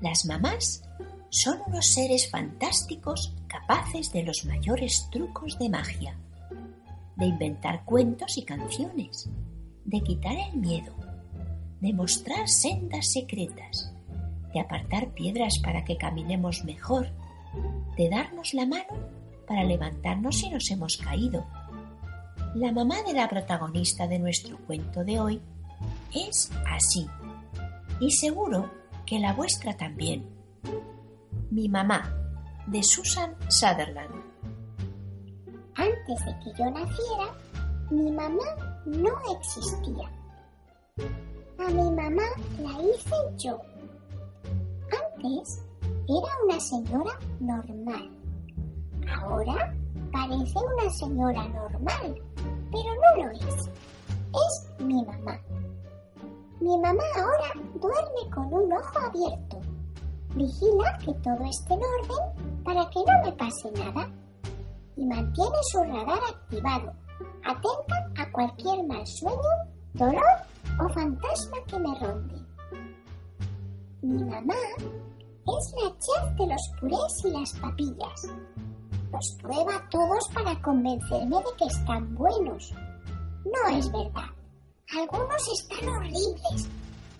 Las mamás son unos seres fantásticos capaces de los mayores trucos de magia, de inventar cuentos y canciones, de quitar el miedo, de mostrar sendas secretas, de apartar piedras para que caminemos mejor, de darnos la mano para levantarnos si nos hemos caído. La mamá de la protagonista de nuestro cuento de hoy es así, y seguro que la vuestra también. Mi mamá, de Susan Sutherland. Antes de que yo naciera, mi mamá no existía. A mi mamá la hice yo. Antes era una señora normal. Ahora parece una señora normal, pero no lo es. Es mi mamá. Mi mamá ahora duerme con un ojo abierto. Vigila que todo esté en orden para que no me pase nada. Y mantiene su radar activado, atenta a cualquier mal sueño, dolor o fantasma que me ronde. Mi mamá es la chef de los purés y las papillas. Los prueba todos para convencerme de que están buenos. No es verdad. Están horribles,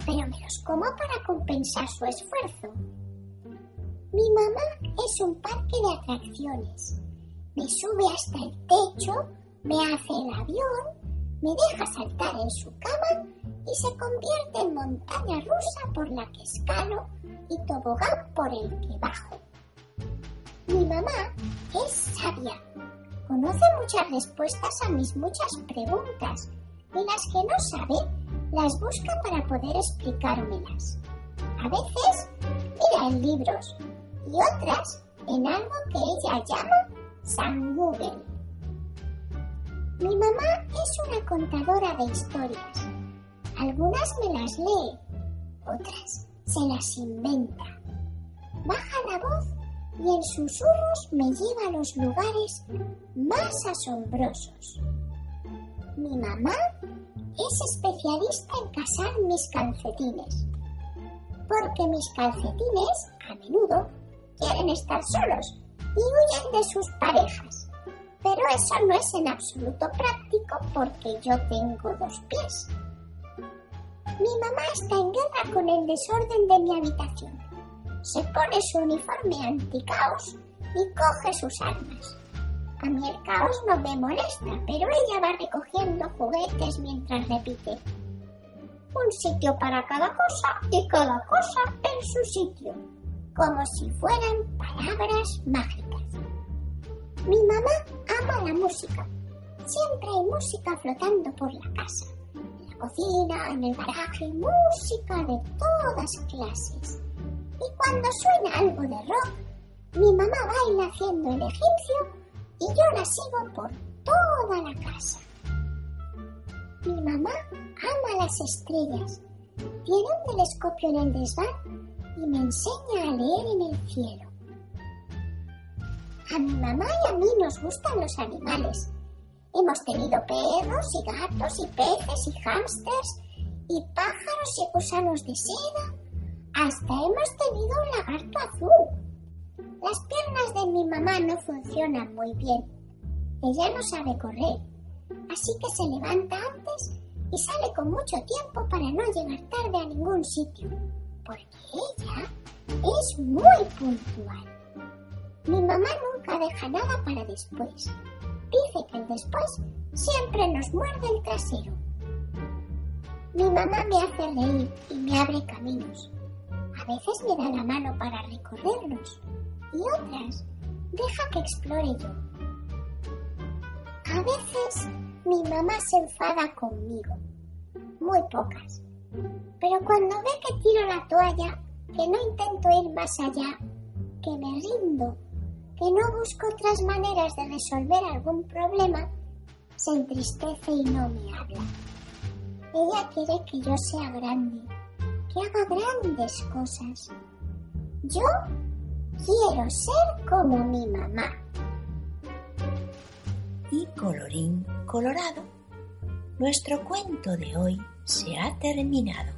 pero me los como para compensar su esfuerzo. Mi mamá es un parque de atracciones. Me sube hasta el techo, me hace el avión, me deja saltar en su cama y se convierte en montaña rusa por la que escalo y tobogán por el que bajo. Mi mamá es sabia. Conoce muchas respuestas a mis muchas preguntas y las que no sabe las busca para poder explicármelas. A veces mira en libros y otras en algo que ella llama San Google. Mi mamá es una contadora de historias. Algunas me las lee, otras se las inventa. Baja la voz y en susurros me lleva a los lugares más asombrosos. Mi mamá es especialista en casar mis calcetines, porque mis calcetines a menudo quieren estar solos y huyen de sus parejas. Pero eso no es en absoluto práctico porque yo tengo dos pies. Mi mamá está en guerra con el desorden de mi habitación. Se pone su uniforme anticaos y coge sus armas. A mí el caos no me molesta, pero ella va recogiendo juguetes mientras repite. Un sitio para cada cosa y cada cosa en su sitio, como si fueran palabras mágicas. Mi mamá ama la música. Siempre hay música flotando por la casa. En la cocina, en el garaje, música de todas clases. Y cuando suena algo de rock, mi mamá baila haciendo el egipcio y yo la sigo por toda la casa. Mi mamá ama las estrellas. Tiene un telescopio en el desván y me enseña a leer en el cielo. A mi mamá y a mí nos gustan los animales. Hemos tenido perros y gatos y peces y hámsters y pájaros y gusanos de seda. Hasta hemos tenido un lagarto azul. Las piernas de mi mamá no funcionan muy bien. Ella no sabe correr, así que se levanta antes y sale con mucho tiempo para no llegar tarde a ningún sitio, porque ella es muy puntual. Mi mamá nunca deja nada para después. Dice que el después siempre nos muerde el trasero. Mi mamá me hace reír y me abre caminos. A veces me da la mano para recorrerlos y otras deja que explore yo. A veces mi mamá se enfada conmigo, muy pocas, pero cuando ve que tiro la toalla, que no intento ir más allá, que me rindo, que no busco otras maneras de resolver algún problema, se entristece y no me habla. Ella quiere que yo sea grande, que haga grandes cosas. Yo Quiero ser como mi mamá. Y colorín colorado, nuestro cuento de hoy se ha terminado.